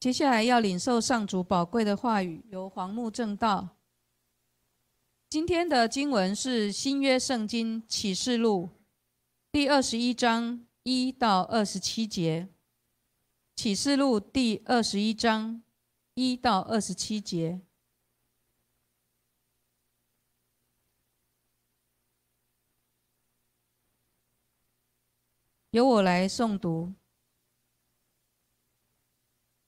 接下来要领受上主宝贵的话语，由黄木正道。今天的经文是新约圣经启示录第二十一章一到二十七节。启示录第二十一章一到二十七节，由我来诵读。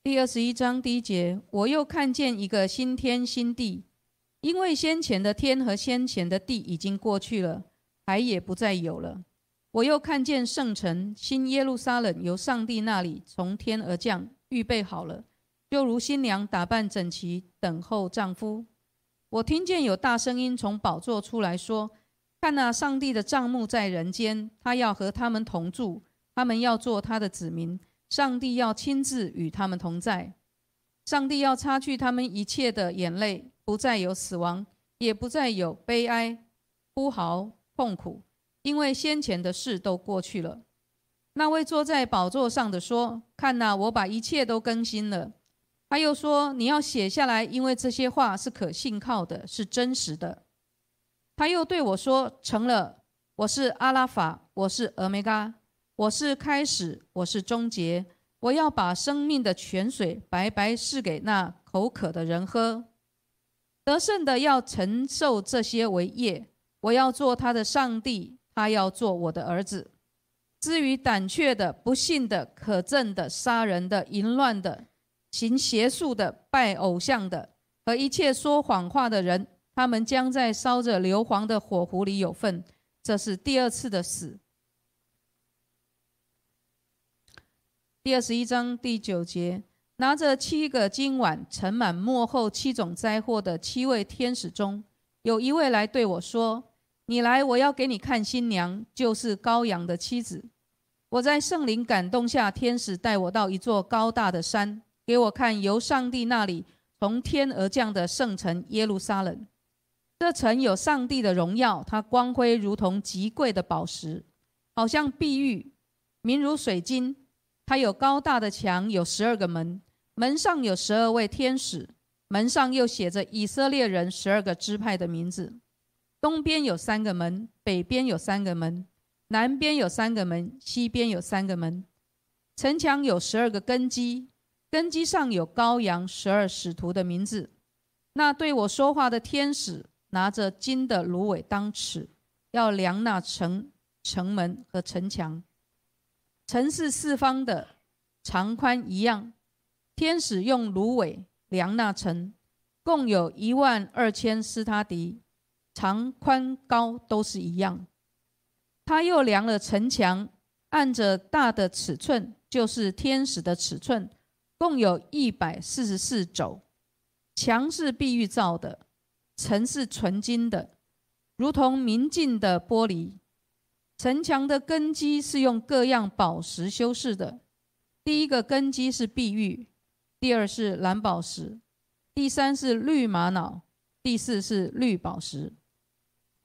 第二十一章第一节，我又看见一个新天新地，因为先前的天和先前的地已经过去了，海也不再有了。我又看见圣城新耶路撒冷由上帝那里从天而降，预备好了，就如新娘打扮整齐，等候丈夫。我听见有大声音从宝座出来说：“看那上帝的帐幕在人间，他要和他们同住，他们要做他的子民。”上帝要亲自与他们同在，上帝要擦去他们一切的眼泪，不再有死亡，也不再有悲哀、呼嚎、痛苦，因为先前的事都过去了。那位坐在宝座上的说：“看哪，我把一切都更新了。”他又说：“你要写下来，因为这些话是可信靠的，是真实的。”他又对我说：“成了，我是阿拉法，我是俄梅嘎。”我是开始，我是终结。我要把生命的泉水白白赐给那口渴的人喝。得胜的要承受这些为业。我要做他的上帝，他要做我的儿子。至于胆怯的、不信的、可憎的、杀人的、淫乱的、行邪术的、拜偶像的和一切说谎话的人，他们将在烧着硫磺的火湖里有份。这是第二次的死。第二十一章第九节，拿着七个金碗盛满末后七种灾祸的七位天使中，有一位来对我说：“你来，我要给你看新娘，就是羔羊的妻子。”我在圣灵感动下，天使带我到一座高大的山，给我看由上帝那里从天而降的圣城耶路撒冷。这城有上帝的荣耀，它光辉如同极贵的宝石，好像碧玉，明如水晶。它有高大的墙，有十二个门，门上有十二位天使，门上又写着以色列人十二个支派的名字。东边有三个门，北边有三个门，南边有三个门，西边有三个门。城墙有十二个根基，根基上有羔羊十二使徒的名字。那对我说话的天使拿着金的芦苇当尺，要量那城城门和城墙。城是四方的，长宽一样。天使用芦苇量那城，共有一万二千斯他迪，长宽高都是一样。他又量了城墙，按着大的尺寸，就是天使的尺寸，共有一百四十四肘。墙是碧玉造的，城是纯金的，如同明镜的玻璃。城墙的根基是用各样宝石修饰的。第一个根基是碧玉，第二是蓝宝石，第三是绿玛瑙，第四是绿宝石，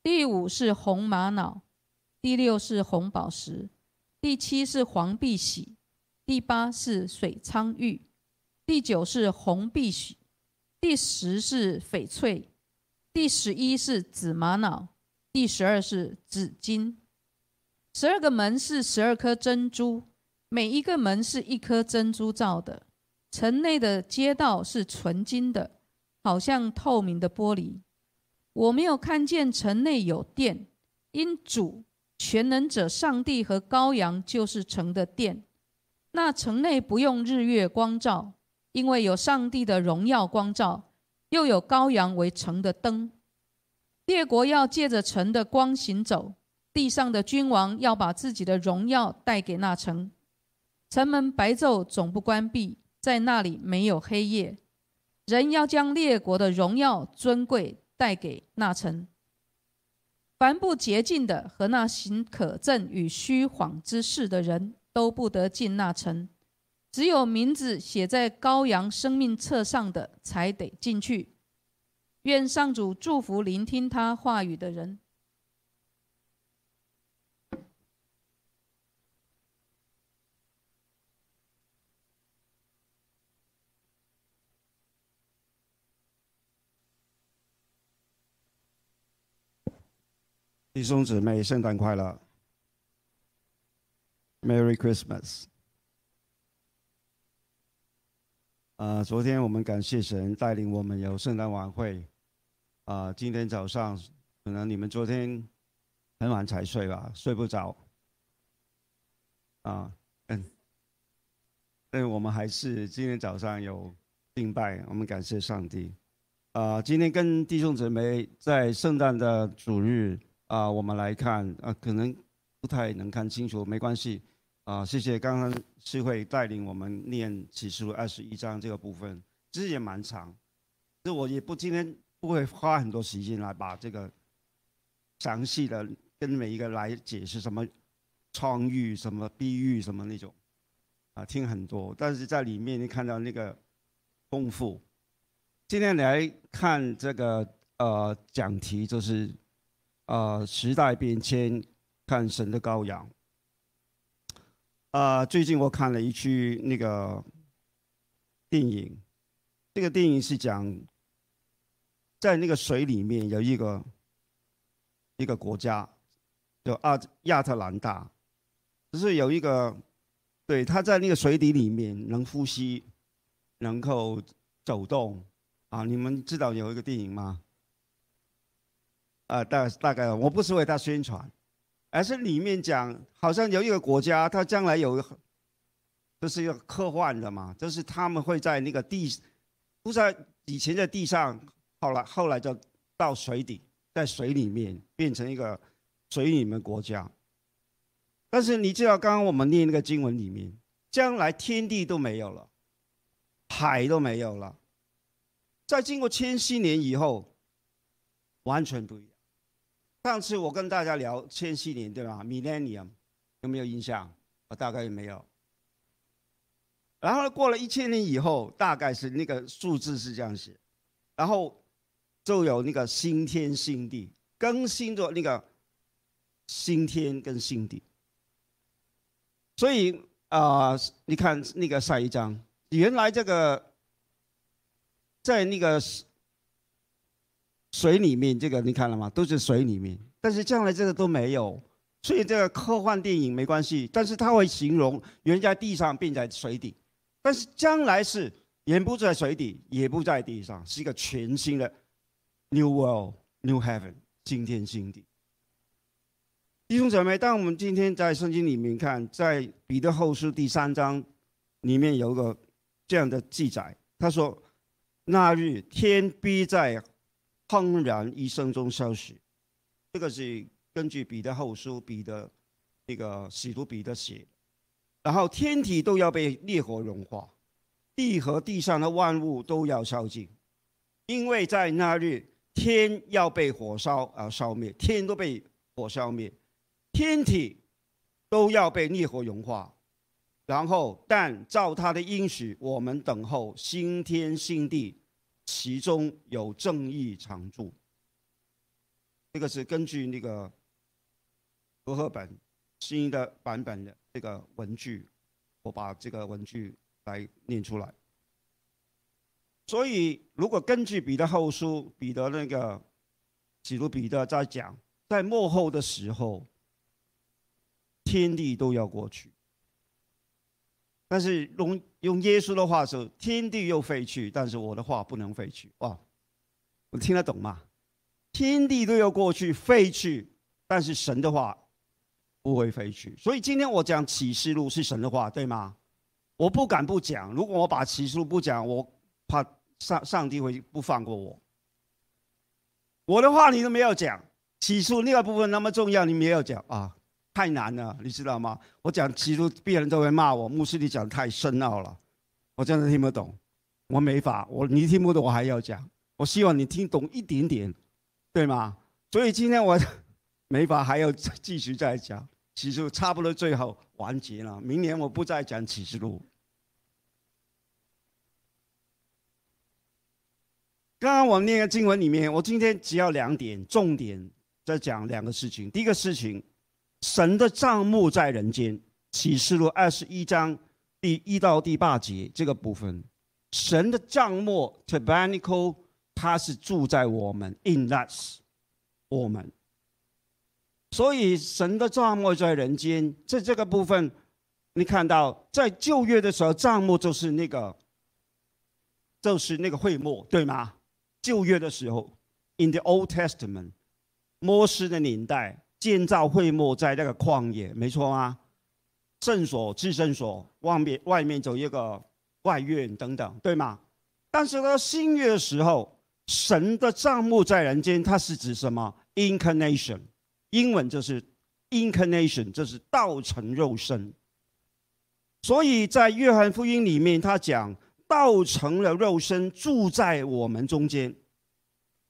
第五是红玛瑙，第六是红宝石，第七是黄碧玺，第八是水苍玉，第九是红碧玺，第十是翡翠，第十一是紫玛瑙，第十二是紫金。十二个门是十二颗珍珠，每一个门是一颗珍珠造的。城内的街道是纯金的，好像透明的玻璃。我没有看见城内有殿，因主全能者上帝和羔羊就是城的殿。那城内不用日月光照，因为有上帝的荣耀光照，又有羔羊为城的灯。列国要借着城的光行走。地上的君王要把自己的荣耀带给那城，城门白昼总不关闭，在那里没有黑夜。人要将列国的荣耀尊贵带给那城。凡不洁净的和那行可憎与虚谎之事的人都不得进那城，只有名字写在羔羊生命册上的才得进去。愿上主祝福聆听他话语的人。弟兄姊妹，圣诞快乐，Merry Christmas。啊，昨天我们感谢神带领我们有圣诞晚会，啊，今天早上可能你们昨天很晚才睡吧，睡不着，啊，嗯，但我们还是今天早上有敬拜，我们感谢上帝。啊，今天跟弟兄姊妹在圣诞的主日啊，我们来看啊，可能不太能看清楚，没关系啊。谢谢刚刚是会带领我们念启示录二十一章这个部分，其实也蛮长，这我也不今天不会花很多时间来把这个详细的跟每一个来解释什么创喻、什么比喻、什么那种啊，听很多，但是在里面你看到那个丰富。今天来看这个呃讲题，就是呃时代变迁，看神的羔羊。啊，最近我看了一区那个电影，这个电影是讲在那个水里面有一个一个国家，叫阿亚特兰大，就是有一个对他在那个水底里面能呼吸，能够走动。啊，你们知道有一个电影吗？啊，大大概我不是为他宣传，而是里面讲，好像有一个国家，他将来有，这是一个科幻的嘛，就是他们会在那个地，不在以前在地上，后来后来就到水底，在水里面变成一个水里面国家。但是你知道，刚刚我们念那个经文里面，将来天地都没有了，海都没有了。在经过千禧年以后，完全不一样。上次我跟大家聊千禧年，对吧？Millennium 有没有印象？我大概也没有。然后过了一千年以后，大概是那个数字是这样写，然后就有那个新天新地，更新的那个新天跟新地。所以啊，你看那个下一张，原来这个。在那个水里面，这个你看了吗？都是水里面，但是将来这个都没有，所以这个科幻电影没关系。但是他会形容原在地上，并在水底，但是将来是也不在水底，也不在地上，是一个全新的 new world, new heaven，新天新地。弟兄姊妹，当我们今天在圣经里面看，在彼得后书第三章里面有个这样的记载，他说。那日天必在轰然一声中消失，这个是根据彼得后书彼得那个使徒彼得写，然后天体都要被烈火融化，地和地上的万物都要烧尽，因为在那日天要被火烧而烧灭，天都被火烧灭，天体都要被烈火融化。然后，但照他的应许，我们等候新天新地，其中有正义常驻。这个是根据那个和合本新的版本的这个文句，我把这个文句来念出来。所以，如果根据彼得后书，彼得那个启如彼得在讲，在末后的时候，天地都要过去。但是用用耶稣的话说，天地又废去，但是我的话不能废去。哇，我听得懂吗？天地都要过去废去，但是神的话不会废去。所以今天我讲启示录是神的话，对吗？我不敢不讲。如果我把启示录不讲，我怕上上帝会不放过我。我的话你都没有讲，启示那个部分那么重要，你没有讲啊。太难了，你知道吗？我讲基督，别人都会骂我。牧师，你讲太深奥了，我真的听不懂。我没法，我你听不懂，我还要讲。我希望你听懂一点点，对吗？所以今天我 没法，还要继续再讲。其实差不多最后完结了。明年我不再讲启示录。刚刚我念个经文里面，我今天只要两点重点，在讲两个事情。第一个事情。神的账目在人间，启示录二十一章第一到第八节这个部分，神的账目 tabernacle，它是住在我们 in us，我们所以神的帐幕在人间，在这个部分，你看到在旧约的时候，帐幕就是那个，就是那个会幕，对吗？旧约的时候，in the Old Testament，摩西的年代建造会幕在那个旷野，没错吗？圣所、至圣所外面外面走一个外院等等，对吗？但是到新约的时候，神的帐幕在人间，它是指什么？Incarnation，英文就是 Incarnation，就是道成肉身。所以在约翰福音里面，他讲道成了肉身，住在我们中间。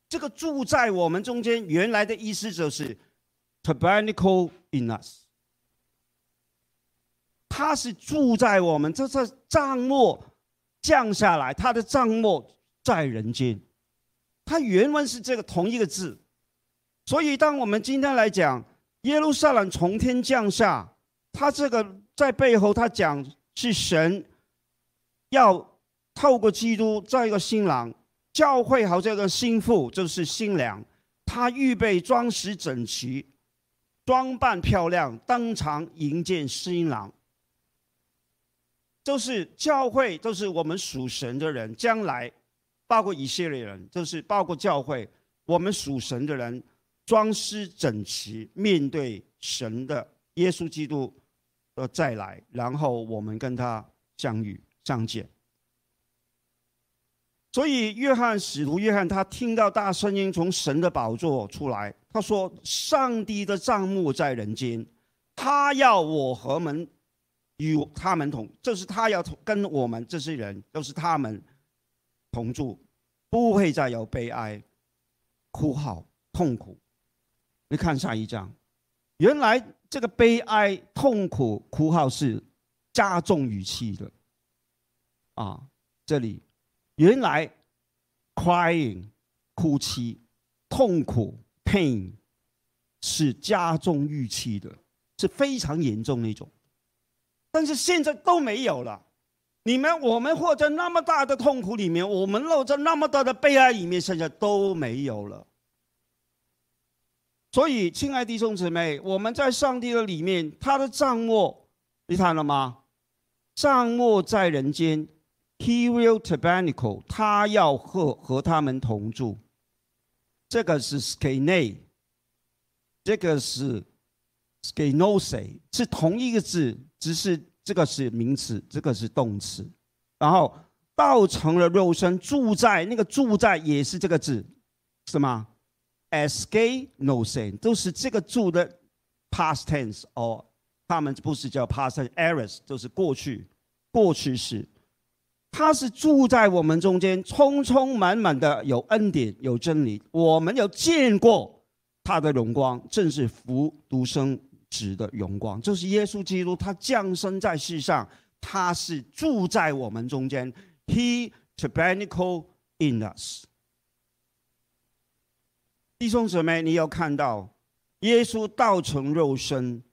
这个住在我们中间，原来的意思就是 tabernacle in us。他是住在我们，这是帐幕降下来，他的帐幕在人间。他原文是这个同一个字，所以当我们今天来讲耶路撒冷从天降下，他这个在背后他讲是神要透过基督造一个新郎，教会好这个心腹就是新娘，他预备装饰整齐，装扮漂亮，登场迎接新郎。都是教会，都是我们属神的人。将来，包括以色列人，就是包括教会，我们属神的人，装饰整齐，面对神的耶稣基督的再来，然后我们跟他相遇相见。所以，约翰使徒约翰他听到大声音从神的宝座出来，他说：“上帝的帐幕在人间，他要我和门。”与他们同，就是他要同跟我们这些人，都是他们同住，不会再有悲哀、哭号、痛苦。你看下一章，原来这个悲哀、痛苦、哭号是加重语气的啊！这里原来 crying 哭泣、痛苦 pain 是加重预期的，是非常严重那种。但是现在都没有了，你们我们活在那么大的痛苦里面，我们落在那么大的悲哀里面，现在都没有了。所以，亲爱的弟兄姊妹，我们在上帝的里面，他的账目，你看了吗？账目在人间，He will tabernacle，他要和和他们同住。这个是 skene，这个是 skenose，是同一个字。只是这个是名词，这个是动词，然后道成了肉身，住在那个住在也是这个字，是吗？S K no sin 都是这个住的 past tense 哦，他们不是叫 past tense，都是过去过去式。他是住在我们中间，充充满满的有恩典有真理，我们有见过他的荣光，正是福独生。子的荣光，就是耶稣基督，他降生在世上，他是住在我们中间。He tabernacle in us。弟兄姊妹，你要看到耶稣道成肉身，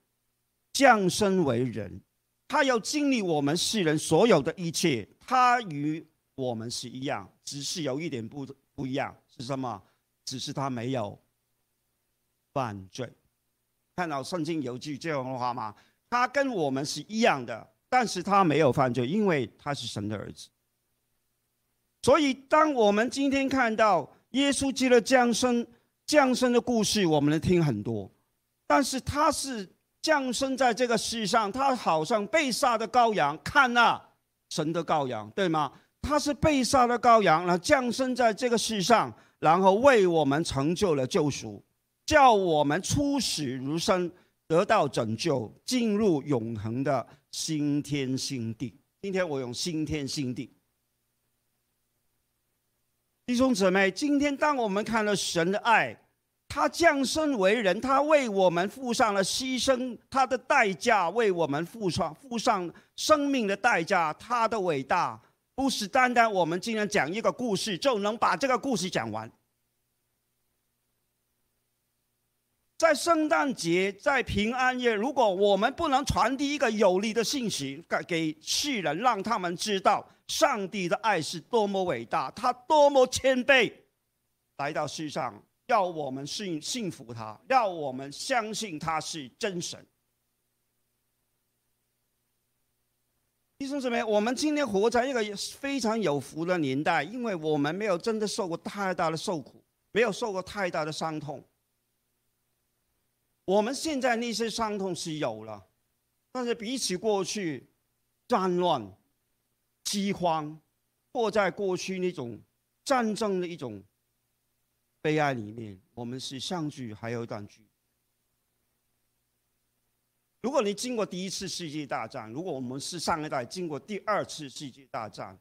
降生为人，他要经历我们世人所有的一切，他与我们是一样，只是有一点不不一样，是什么？只是他没有犯罪。看到圣经有句这样的话吗？他跟我们是一样的，但是他没有犯罪，因为他是神的儿子。所以，当我们今天看到耶稣基督降生、降生的故事，我们能听很多。但是他是降生在这个世上，他好像被杀的羔羊，看那神的羔羊，对吗？他是被杀的羔羊，然后降生在这个世上，然后为我们成就了救赎。叫我们出死如生，得到拯救，进入永恒的新天新地。今天我用新天新地，弟兄姊妹，今天当我们看了神的爱，他降生为人，他为我们付上了牺牲，他的代价为我们付上付上生命的代价，他的伟大不是单单我们今天讲一个故事就能把这个故事讲完。在圣诞节，在平安夜，如果我们不能传递一个有力的信息给给世人，让他们知道上帝的爱是多么伟大，他多么谦卑，来到世上要我们信信服他，要我们相信他是真神。弟兄姊妹，我们今天活在一个非常有福的年代，因为我们没有真的受过太大的受苦，没有受过太大的伤痛。我们现在那些伤痛是有了，但是比起过去战乱、饥荒，或在过去那种战争的一种悲哀里面，我们是相聚还有一段距离。如果你经过第一次世界大战，如果我们是上一代经过第二次世界大战，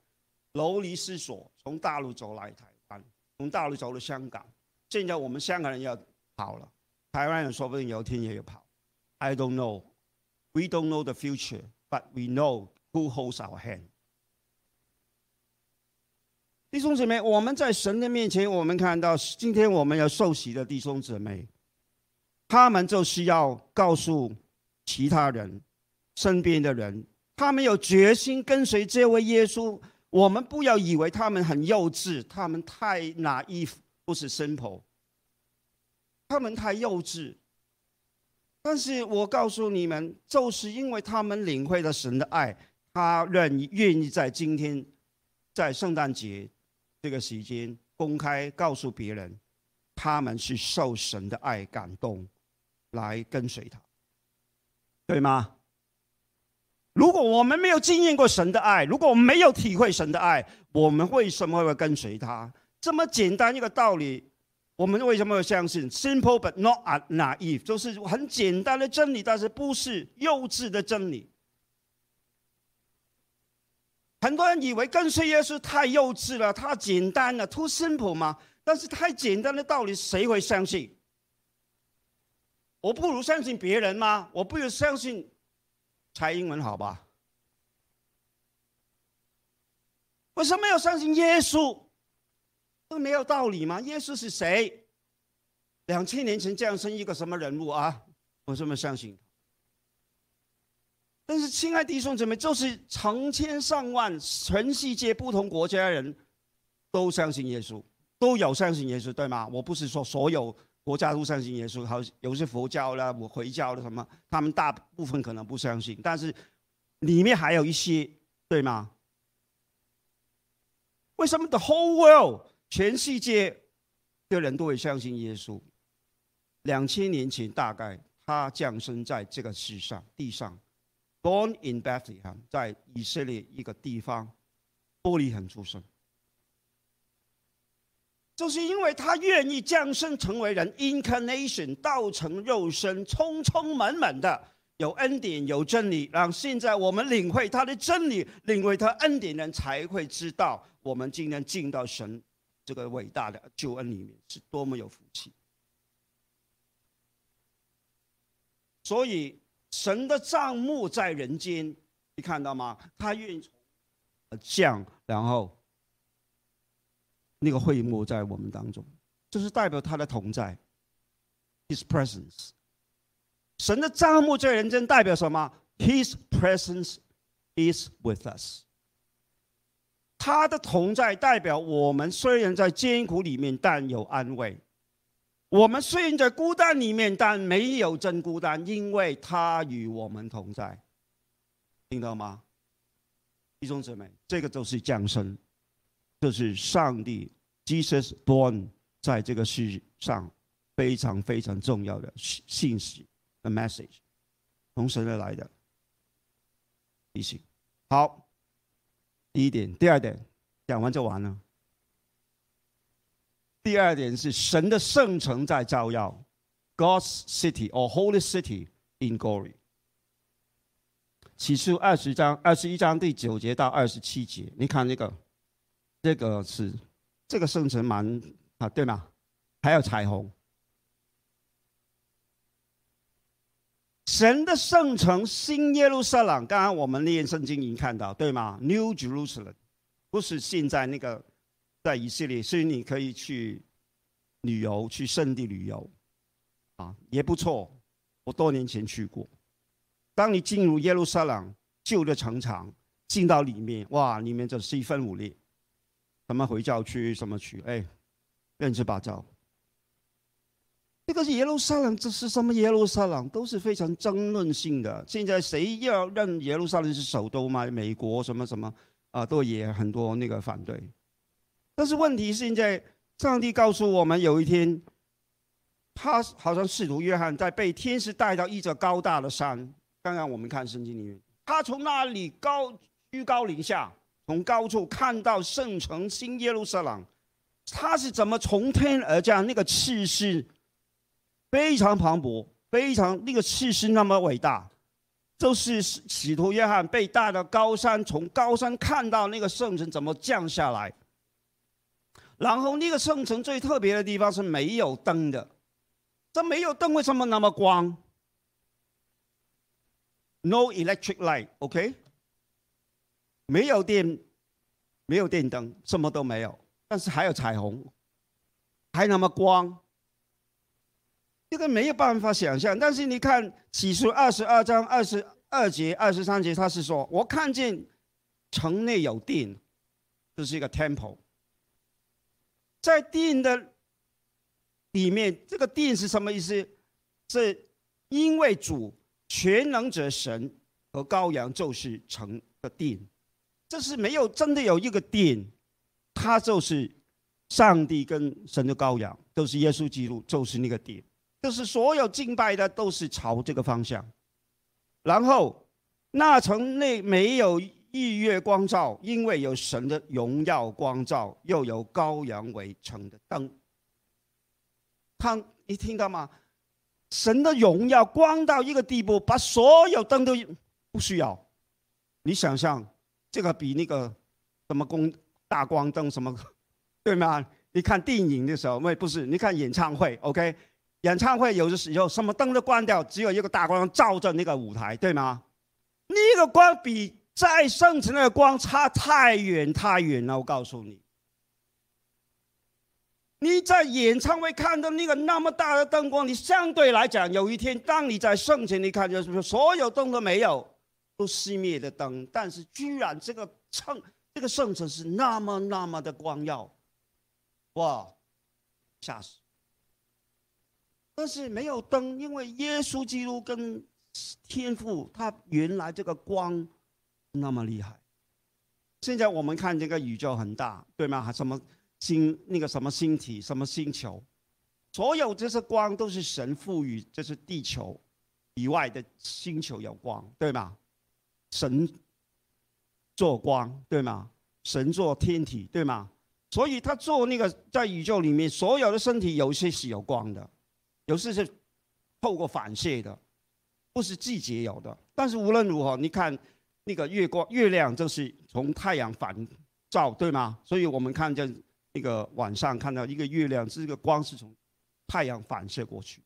流离失所，从大陆走来台湾，从大陆走了香港，现在我们香港人要跑了，台湾人说不定有一天也要跑。I don't know, we don't know the future, but we know who holds our hand。弟兄姊妹，我们在神的面前，我们看到今天我们要受洗的弟兄姊妹，他们就是要告诉。其他人，身边的人，他们有决心跟随这位耶稣。我们不要以为他们很幼稚，他们太拿衣服，不是 simple。他们太幼稚。但是我告诉你们，就是因为他们领会了神的爱，他愿意愿意在今天，在圣诞节这个时间公开告诉别人，他们是受神的爱感动，来跟随他。对吗？如果我们没有经验过神的爱，如果我们没有体会神的爱，我们为什么会跟随他？这么简单一个道理，我们为什么会相信？Simple but not naive，就是很简单的真理，但是不是幼稚的真理。很多人以为跟随耶稣太幼稚了，太简单了，too simple 嘛？但是太简单的道理，谁会相信？我不如相信别人吗？我不如相信蔡英文好吧？为什么要相信耶稣？这没有道理吗？耶稣是谁？两千年前降生一个什么人物啊？我这么相信。但是，亲爱弟兄姊妹，就是成千上万全世界不同国家的人都相信耶稣，都有相信耶稣，对吗？我不是说所有。国家都相信耶稣，好有些佛教啦、我回教的什么，他们大部分可能不相信，但是里面还有一些，对吗？为什么 the whole world 全世界的人都会相信耶稣？两千年前大概他降生在这个世上地上，born in Bethlehem，在以色列一个地方，玻璃很出生。就是因为他愿意降生成为人，incarnation 道成肉身，充充满满的有恩典有真理，让现在我们领会他的真理，领会他恩典人才会知道，我们今天进到神这个伟大的救恩里面是多么有福气。所以神的账目在人间，你看到吗？他愿意降，然后。那个会幕在我们当中，就是代表他的同在，His presence。神的账目在人间代表什么？His presence is with us。他的同在代表我们虽然在艰苦里面，但有安慰；我们虽然在孤单里面，但没有真孤单，因为他与我们同在。听到吗？弟兄姊妹，这个就是降生。就是上帝 Jesus born 在这个世上非常非常重要的信息和 message，从神而来的提醒。好，第一点，第二点讲完就完了。第二点是神的圣城在照耀，God's city or holy city in glory。启示二十章二十一章第九节到二十七节，你看这个。这个是这个圣城蛮啊，对吗？还有彩虹。神的圣城新耶路撒冷，刚刚我们念圣经已经看到，对吗？New Jerusalem，不是现在那个在以色列，所以你可以去旅游，去圣地旅游，啊，也不错。我多年前去过。当你进入耶路撒冷旧的城墙，进到里面，哇，里面就是一分五裂。什么回教区？什么区？哎，乱七八糟。这个是耶路撒冷，这是什么耶路撒冷，都是非常争论性的。现在谁要认耶路撒冷是首都吗？美国什么什么啊，都也很多那个反对。但是问题现在，上帝告诉我们，有一天，他好像使徒约翰在被天使带到一座高大的山。刚刚我们看圣经里面，他从那里高居高临下，从高处看到圣城新耶路撒冷，他是怎么从天而降？那个气势。非常磅礴，非常那个气势那么伟大，就是使徒约翰被带到高山，从高山看到那个圣城怎么降下来。然后那个圣城最特别的地方是没有灯的，这没有灯为什么那么光？No electric light，OK？没有电，没有电灯，什么都没有，但是还有彩虹，还那么光。这个没有办法想象，但是你看起初二十二章二十二节、二十三节，他是说：“我看见城内有电，这是一个 temple，在殿的里面，这个殿是什么意思？是因为主全能者神和羔羊就是成的殿，这是没有真的有一个殿，他就是上帝跟神的羔羊，都是耶稣基督，就是那个殿。”就是所有敬拜的都是朝这个方向，然后那城内没有日月光照，因为有神的荣耀光照，又有羔羊为城的灯。他，你听到吗？神的荣耀光到一个地步，把所有灯都不需要。你想象这个比那个什么光大光灯什么，对吗？你看电影的时候，喂，不是，你看演唱会，OK。演唱会有的时候什么灯都关掉，只有一个大光照着那个舞台，对吗？那个光比在圣城的光差太远太远了。我告诉你，你在演唱会看到那个那么大的灯光，你相对来讲，有一天当你在圣城，你看就是所有灯都没有，都熄灭的灯，但是居然这个圣这个圣城是那么那么的光耀，哇，吓死！但是没有灯，因为耶稣基督跟天父他原来这个光那么厉害。现在我们看这个宇宙很大，对吗？什么星那个什么星体什么星球，所有这些光都是神赋予，这是地球以外的星球有光，对吗？神做光，对吗？神做天体，对吗？所以他做那个在宇宙里面所有的身体，有些是有光的。有些是透过反射的，不是季节有的。但是无论如何，你看那个月光、月亮，就是从太阳反照，对吗？所以我们看见那个晚上看到一个月亮，这个光是从太阳反射过去。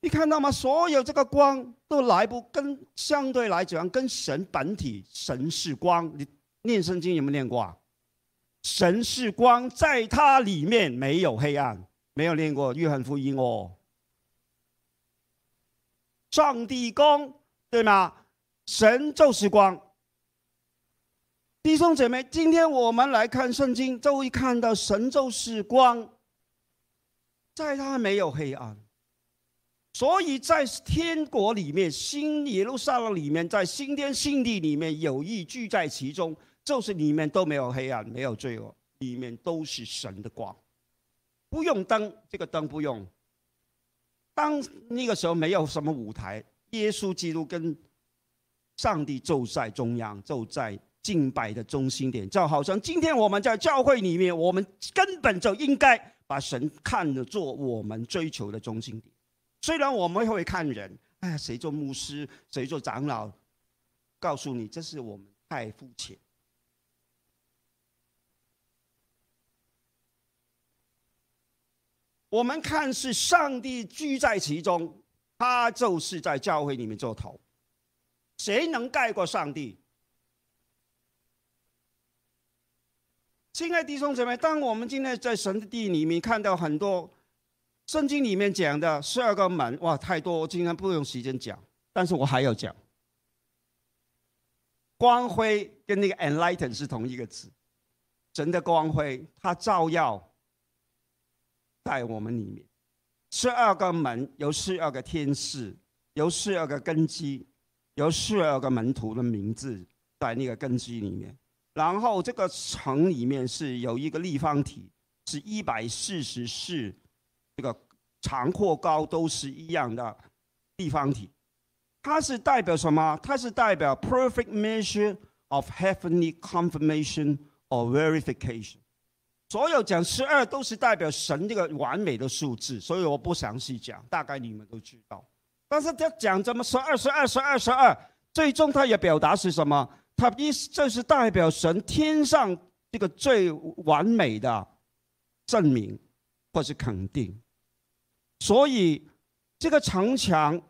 你看到吗？所有这个光都来不跟相对来讲，跟神本体神是光。你念圣经有没有念过啊？神是光，在它里面没有黑暗。没有念过约翰福音哦。上帝光，对吗？神就是光。弟兄姐妹，今天我们来看圣经，就会看到神就是光，在他没有黑暗。所以在天国里面，新耶路撒冷里面，在新天新地里面，有意聚在其中，就是里面都没有黑暗，没有罪恶，里面都是神的光。不用灯，这个灯不用。当那个时候没有什么舞台，耶稣基督跟上帝就在中央，就在敬拜的中心点，就好像今天我们在教会里面，我们根本就应该把神看得做我们追求的中心点。虽然我们会看人，哎，谁做牧师，谁做长老，告诉你，这是我们太肤浅。我们看是上帝居在其中，他就是在教会里面做头。谁能盖过上帝？亲爱的弟兄姊妹，当我们今天在神的地里面看到很多圣经里面讲的十二个门，哇，太多，我今天不用时间讲，但是我还要讲。光辉跟那个 enlighten 是同一个字，神的光辉，它照耀。在我们里面，十二个门，有十二个天使，有十二个根基，有十二个门徒的名字在那个根基里面。然后这个城里面是有一个立方体，是一百四十四，这个长阔高都是一样的立方体。它是代表什么？它是代表 perfect measure of heavenly confirmation or verification。所有讲十二都是代表神这个完美的数字，所以我不详细讲，大概你们都知道。但是他讲怎么十二、十二、十二、十二，最终他也表达是什么？他意思这是代表神天上这个最完美的证明或是肯定。所以这个城墙。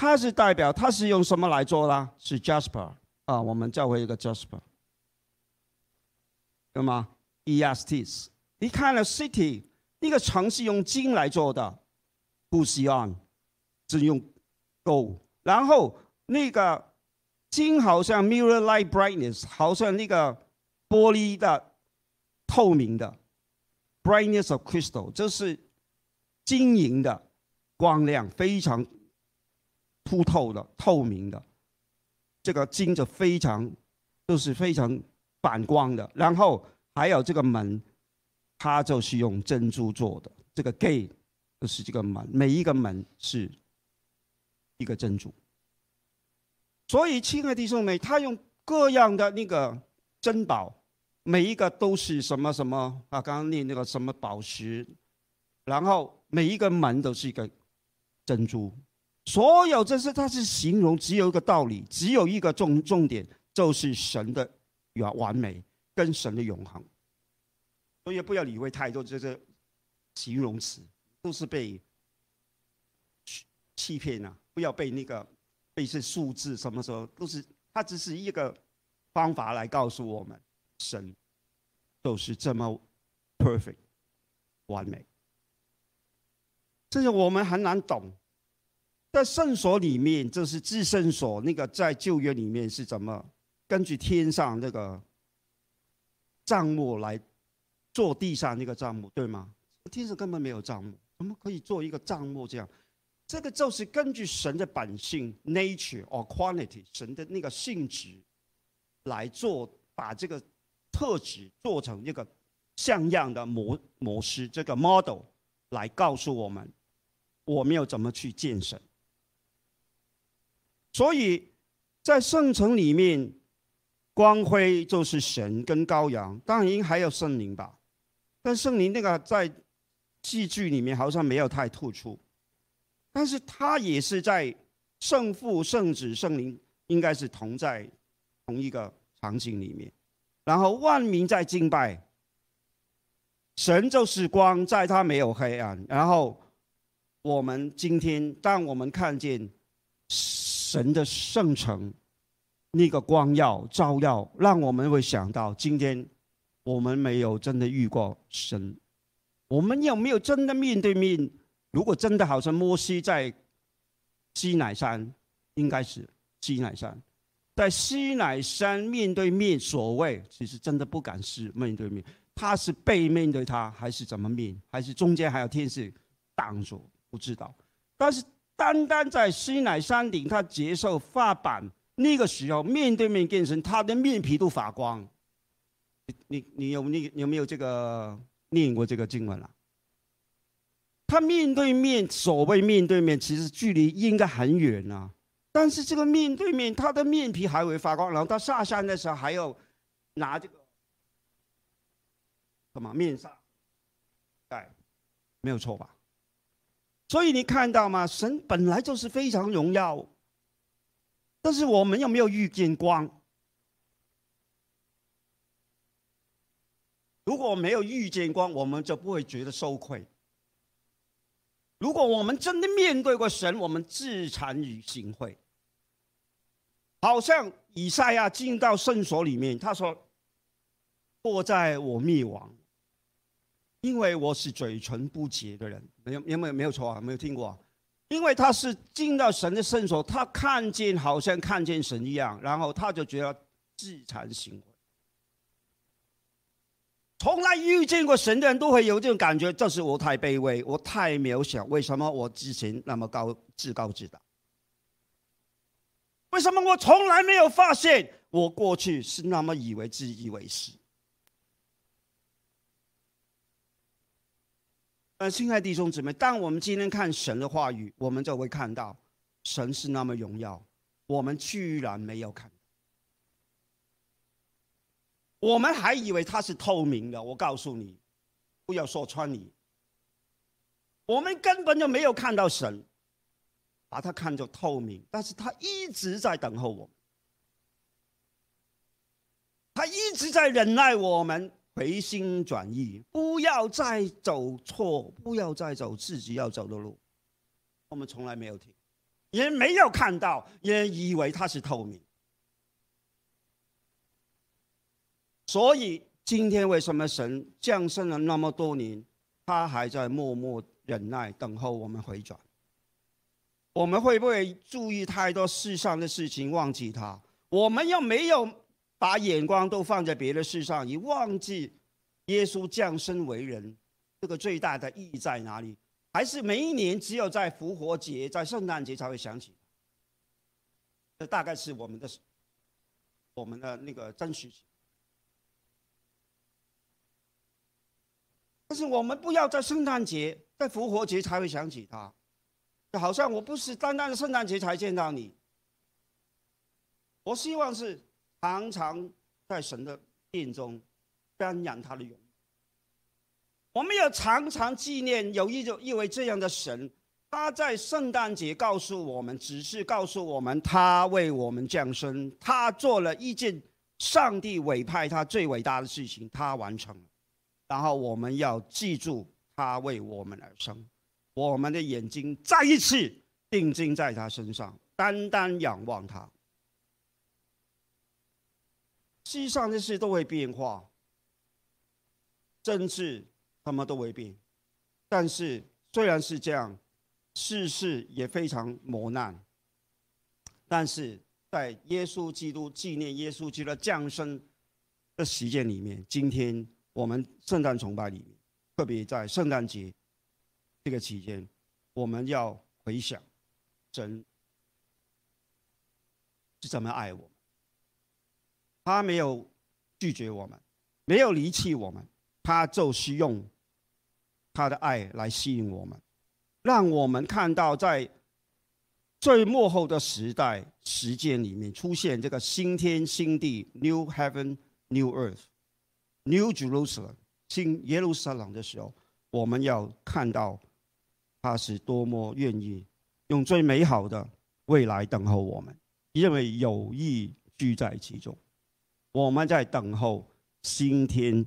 它是代表，它是用什么来做的？是 Jasper 啊，我们叫回一个 Jasper，对吗？Estes，你看了 City 那个城是用金来做的 b u s i o n 是用 Gold，然后那个金好像 Mirror Light Brightness，好像那个玻璃的透明的 Brightness of Crystal，这是晶莹的光亮，非常。凸透的、透明的，这个金子非常都是非常反光的。然后还有这个门，它就是用珍珠做的。这个 gate 就是这个门，每一个门是一个珍珠。所以，亲爱的弟兄妹，他用各样的那个珍宝，每一个都是什么什么啊？刚刚念那个什么宝石，然后每一个门都是一个珍珠。所有这是，它是形容，只有一个道理，只有一个重重点，就是神的完完美跟神的永恒。所以不要理会太多这些形容词，都是被欺欺骗啊！不要被那个被这数字什么时候都是，它只是一个方法来告诉我们，神就是这么 perfect 完美。这是我们很难懂。在圣所里面，这是至圣所。那个在旧约里面是怎么根据天上那个账目来做地上那个账目，对吗？天上根本没有账目，怎么可以做一个账目这样？这个就是根据神的本性 （nature or quality），神的那个性质来做，把这个特质做成一个像样的模模式，这个 model 来告诉我们，我们要怎么去见神。所以，在圣城里面，光辉就是神跟羔羊，当然还有圣灵吧。但圣灵那个在戏剧里面好像没有太突出，但是他也是在圣父、圣子、圣灵应该是同在同一个场景里面。然后万民在敬拜，神就是光，在他没有黑暗。然后我们今天，当我们看见。神的圣城，那个光耀照耀，让我们会想到，今天我们没有真的遇过神，我们有没有真的面对面？如果真的好像摩西在西乃山，应该是西乃山，在西乃山面对面，所谓其实真的不敢是面对面，他是背面对他，还是怎么面？还是中间还有天使挡住？不知道，但是。单单在西乃山顶，他接受发版，那个时候面对面跟神，他的面皮都发光。你你有你有没有这个念过这个经文了？他面对面，所谓面对面，其实距离应该很远啊。但是这个面对面，他的面皮还会发光，然后他下山的时候还要拿这个什么面纱盖，没有错吧？所以你看到吗？神本来就是非常荣耀，但是我们有没有遇见光？如果没有遇见光，我们就不会觉得羞愧。如果我们真的面对过神，我们自惭于行会。好像以赛亚进到圣所里面，他说：“祸在我灭亡。”因为我是嘴唇不洁的人，没有有没有没有错啊？没有听过，因为他是进到神的圣所，他看见好像看见神一样，然后他就觉得自惭形秽。从来遇见过神的人都会有这种感觉，这是我太卑微，我太渺小。为什么我之前那么高自高自大？为什么我从来没有发现我过去是那么以为自以为是？呃，亲爱的弟兄姊妹，当我们今天看神的话语，我们就会看到神是那么荣耀，我们居然没有看。我们还以为它是透明的，我告诉你，不要说穿你。我们根本就没有看到神，把它看作透明，但是他一直在等候我们，他一直在忍耐我们回心转意，不要再走错，不要再走自己要走的路。我们从来没有停，也没有看到，也以为它是透明。所以今天为什么神降生了那么多年，他还在默默忍耐等候我们回转？我们会不会注意太多世上的事情，忘记他？我们又没有把眼光都放在别的事上，已忘记耶稣降生为人，这个最大的意义在哪里？还是每一年只有在复活节、在圣诞节才会想起？这大概是我们的我们的那个真实性。是我们不要在圣诞节、在复活节才会想起他，就好像我不是单单的圣诞节才见到你。我希望是常常在神的殿中瞻仰他的荣。我们要常常纪念有一种一位这样的神，他在圣诞节告诉我们，只是告诉我们他为我们降生，他做了一件上帝委派他最伟大的事情，他完成了。然后我们要记住，他为我们而生，我们的眼睛再一次定睛在他身上，单单仰望他。世上的事都会变化，政治什么都会变，但是虽然是这样，世事也非常磨难，但是在耶稣基督纪念耶稣基督降生的时间里面，今天。我们圣诞崇拜里面，特别在圣诞节这个期间，我们要回想神是怎么爱我们。他没有拒绝我们，没有离弃我们，他就是用他的爱来吸引我们，让我们看到在最幕后的时代时间里面出现这个新天新地 （New Heaven, New Earth）。New Jerusalem，新耶路撒冷的时候，我们要看到他是多么愿意用最美好的未来等候我们，因为有意居在其中。我们在等候新天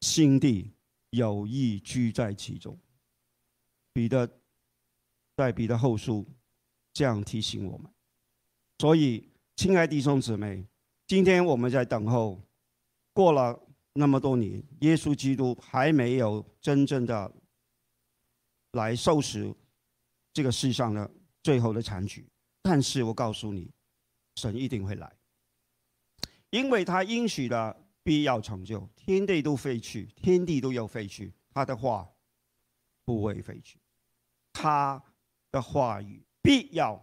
新地，有意居在其中。彼得在彼得后书这样提醒我们。所以，亲爱弟兄姊妹，今天我们在等候过了。那么多年，耶稣基督还没有真正的来收拾这个世上的最后的残局。但是我告诉你，神一定会来，因为他应许的必要成就。天地都废去，天地都要废去，他的话不会废去，他的话语必要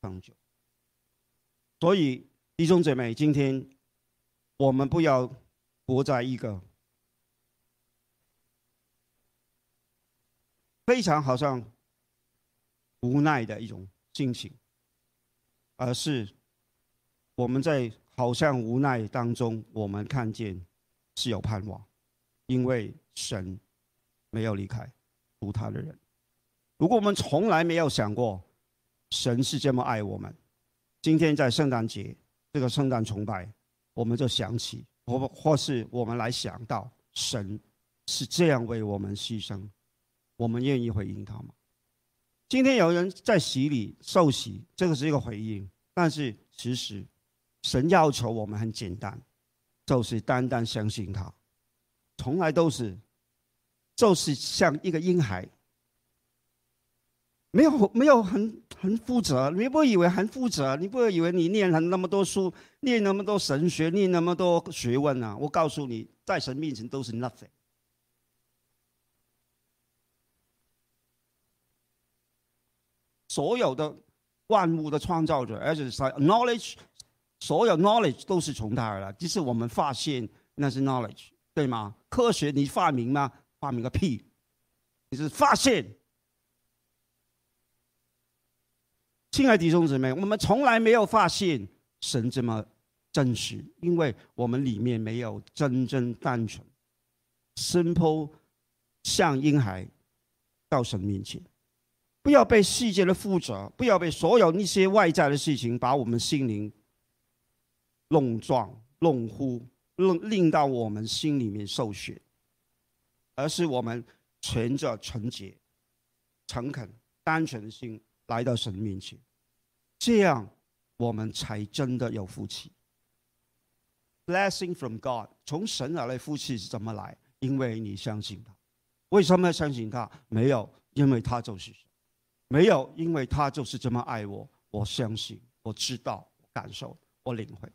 成就。所以弟兄姐妹，今天我们不要。活在一个非常好像无奈的一种心情，而是我们在好像无奈当中，我们看见是有盼望，因为神没有离开属他的人。如果我们从来没有想过神是这么爱我们，今天在圣诞节这个圣诞崇拜，我们就想起。或或是我们来想到神是这样为我们牺牲，我们愿意回应他吗？今天有人在洗礼受洗，这个是一个回应，但是其实神要求我们很简单，就是单单相信他，从来都是，就是像一个婴孩，没有没有很很负责，你不以为很负责？你不以为你念了那么多书，念那么多神学，念那么多学问啊？我告诉你，在神面前都是 nothing。所有的万物的创造者，而且是 knowledge，所有 knowledge 都是从他而来。即使我们发现那是 knowledge，对吗？科学你发明吗？发明个屁！你是发现。亲爱的弟兄姊妹，我们从来没有发现神这么真实，因为我们里面没有真正单纯、simple，像婴孩到神面前。不要被世界的负责，不要被所有那些外在的事情把我们心灵弄撞、弄糊、弄令到我们心里面受血，而是我们存着纯洁、诚恳、单纯的心。来到神面前，这样我们才真的有福气。Blessing from God，从神而来福气是怎么来？因为你相信他。为什么要相信他？没有，因为他就是神；没有，因为他就是这么爱我。我相信，我知道，感受，我领会。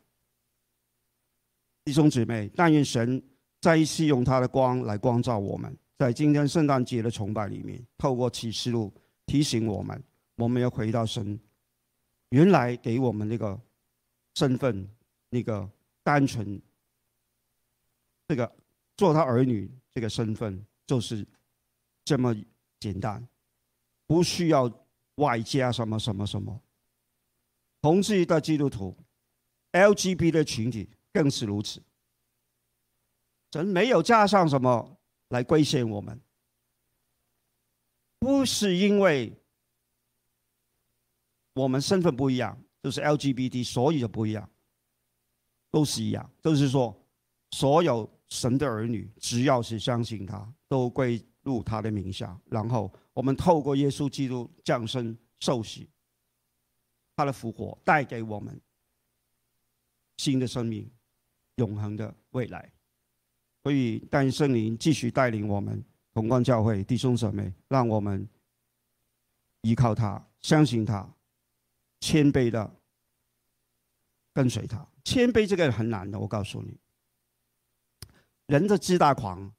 弟兄姊妹，但愿神再一次用他的光来光照我们，在今天圣诞节的崇拜里面，透过启示录提醒我们。我们要回到神原来给我们那个身份，那个单纯，这个做他儿女这个身份就是这么简单，不需要外加什么什么什么。同志的基督徒，LGBT 的群体更是如此。神没有加上什么来规限我们，不是因为。我们身份不一样，就是 LGBT，所以就不一样，都是一样。就是说，所有神的儿女，只要是相信他，都归入他的名下。然后，我们透过耶稣基督降生、受洗，他的复活，带给我们新的生命、永恒的未来。所以，但圣灵继续带领我们，同光教会弟兄姊妹，让我们依靠他，相信他。谦卑的跟随他，谦卑这个很难的。我告诉你，人的自大狂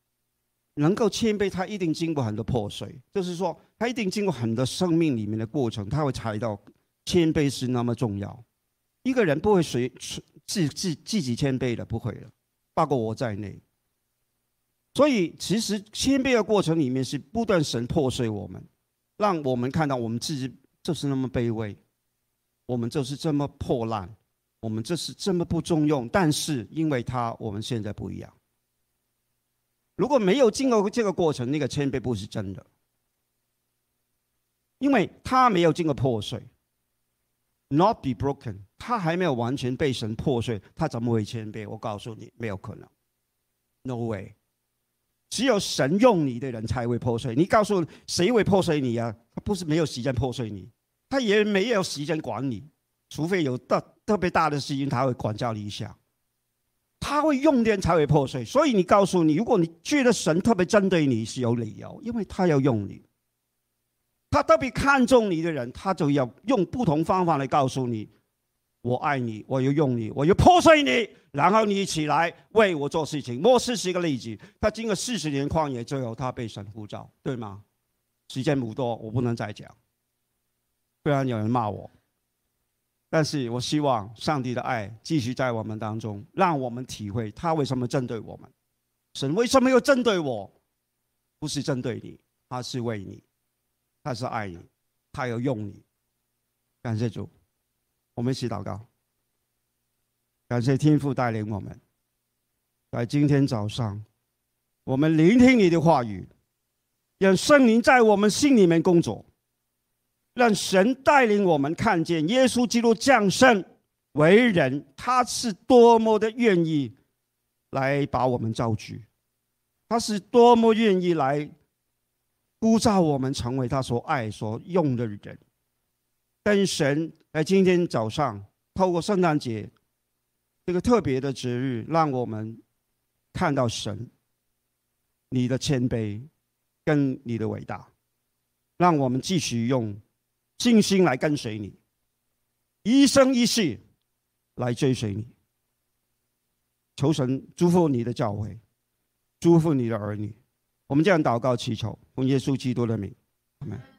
能够谦卑，他一定经过很多破碎，就是说，他一定经过很多生命里面的过程，他会猜到谦卑是那么重要。一个人不会随自自自己谦卑的，不会的，包括我在内。所以，其实谦卑的过程里面是不断神破碎我们，让我们看到我们自己就是那么卑微。我们就是这么破烂，我们这是这么不中用，但是因为他，我们现在不一样。如果没有经过这个过程，那个谦卑不是真的，因为他没有经过破碎，not be broken，他还没有完全被神破碎，他怎么会谦卑？我告诉你，没有可能，no way。只有神用你的人才会破碎。你告诉谁会破碎你啊？他不是没有时间破碎你。他也没有时间管你，除非有特特别大的事情，他会管教你一下。他会用电才会破碎，所以你告诉你，如果你觉得神特别针对你，是有理由，因为他要用你。他特别看重你的人，他就要用不同方法来告诉你：我爱你，我要用你，我要破碎你，然后你起来为我做事情。摩西是一个例子，他经过四十年旷野，最后他被神呼召，对吗？时间不多，我不能再讲。虽然有人骂我，但是我希望上帝的爱继续在我们当中，让我们体会他为什么针对我们。神为什么要针对我？不是针对你，他是为你，他是爱你，他要用你。感谢主，我们一起祷告。感谢天父带领我们，在今天早上，我们聆听你的话语，让圣灵在我们心里面工作。让神带领我们看见耶稣基督降生为人，他是多么的愿意来把我们造句，他是多么愿意来呼召我们成为他所爱所用的人。但神在今天早上透过圣诞节这个特别的节日，让我们看到神你的谦卑跟你的伟大，让我们继续用。信心来跟随你，一生一世来追随你。求神祝福你的教会，祝福你的儿女。我们这样祷告祈求，奉耶稣基督的名，阿门。